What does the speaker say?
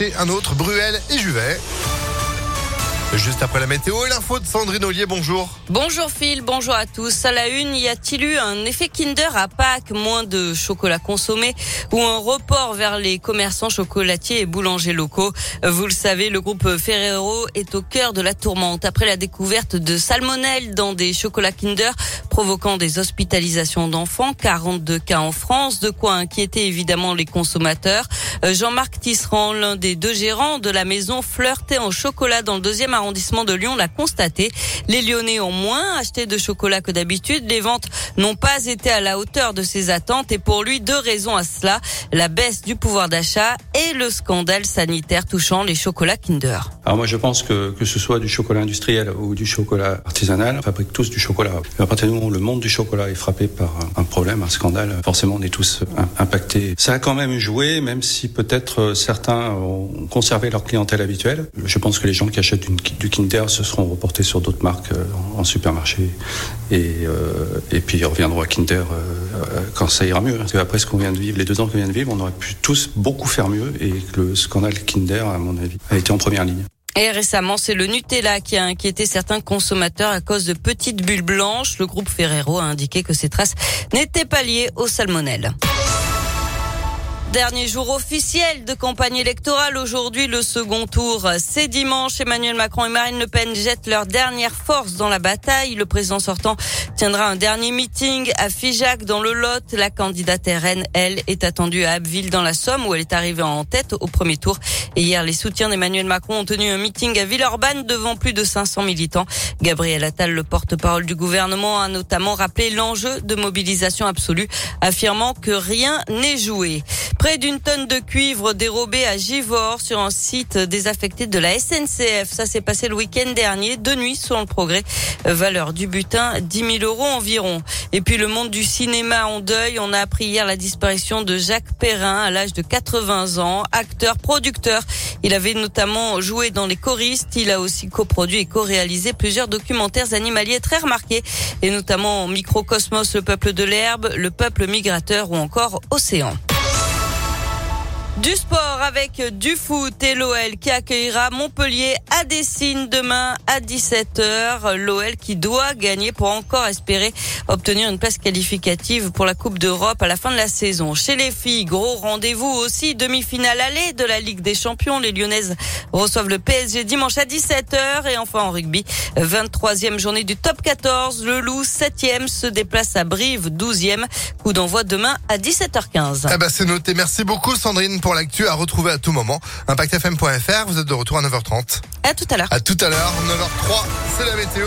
Et un autre, Bruel et Juvet. Juste après la météo et l'info de Sandrine Ollier, bonjour. Bonjour Phil, bonjour à tous. À la une, y a-t-il eu un effet Kinder à Pâques, moins de chocolat consommé ou un report vers les commerçants chocolatiers et boulangers locaux Vous le savez, le groupe Ferrero est au cœur de la tourmente après la découverte de salmonelle dans des chocolats Kinder provoquant des hospitalisations d'enfants, 42 cas en France, de quoi inquiéter évidemment les consommateurs. Jean-Marc Tisserand, l'un des deux gérants de la maison flirtait en chocolat dans le deuxième arrondissement de Lyon l'a constaté. Les Lyonnais ont moins acheté de chocolat que d'habitude. Les ventes n'ont pas été à la hauteur de ses attentes et pour lui, deux raisons à cela. La baisse du pouvoir d'achat et le scandale sanitaire touchant les chocolats Kinder. Alors moi je pense que que ce soit du chocolat industriel ou du chocolat artisanal, on fabrique tous du chocolat. à partir du moment où le monde du chocolat est frappé par un problème, un scandale, forcément on est tous impactés. Ça a quand même joué, même si peut-être certains ont conservé leur clientèle habituelle. Je pense que les gens qui achètent une du Kinder se seront reportés sur d'autres marques euh, en supermarché et, euh, et puis ils reviendront à Kinder euh, quand ça ira mieux. Parce qu'après ce qu'on vient de vivre, les deux ans qu'on vient de vivre, on aurait pu tous beaucoup faire mieux et le scandale Kinder, à mon avis, a été en première ligne. Et récemment, c'est le Nutella qui a inquiété certains consommateurs à cause de petites bulles blanches. Le groupe Ferrero a indiqué que ces traces n'étaient pas liées au salmonelle. Dernier jour officiel de campagne électorale. Aujourd'hui, le second tour. C'est dimanche. Emmanuel Macron et Marine Le Pen jettent leur dernière force dans la bataille. Le président sortant tiendra un dernier meeting à Figeac dans le Lot. La candidate RN, elle, est attendue à Abbeville dans la Somme où elle est arrivée en tête au premier tour. Et hier, les soutiens d'Emmanuel Macron ont tenu un meeting à Villeurbanne devant plus de 500 militants. Gabriel Attal, le porte-parole du gouvernement, a notamment rappelé l'enjeu de mobilisation absolue, affirmant que rien n'est joué. Près d'une tonne de cuivre dérobée à Givors sur un site désaffecté de la SNCF. Ça s'est passé le week-end dernier, de nuit sur le progrès. Valeur du butin, 10 000 euros environ. Et puis le monde du cinéma en deuil. On a appris hier la disparition de Jacques Perrin à l'âge de 80 ans, acteur, producteur. Il avait notamment joué dans Les choristes. Il a aussi coproduit et co-réalisé plusieurs documentaires animaliers très remarqués, et notamment Microcosmos, le peuple de l'herbe, le peuple migrateur ou encore Océan. Du sport avec du foot et l'OL qui accueillera Montpellier à Dessine demain à 17h. L'OL qui doit gagner pour encore espérer obtenir une place qualificative pour la Coupe d'Europe à la fin de la saison. Chez les filles, gros rendez-vous aussi, demi-finale allée de la Ligue des Champions. Les Lyonnaises reçoivent le PSG dimanche à 17h et enfin en rugby, 23e journée du top 14. Le Loup, 7e, se déplace à Brive, 12e. Coup d'envoi demain à 17h15. Eh ben, c'est noté. Merci beaucoup Sandrine pour l'actu à retrouver à tout moment. ImpactFM.fr, vous êtes de retour à 9h30. À tout à l'heure. À tout à l'heure, 9h03, c'est la météo.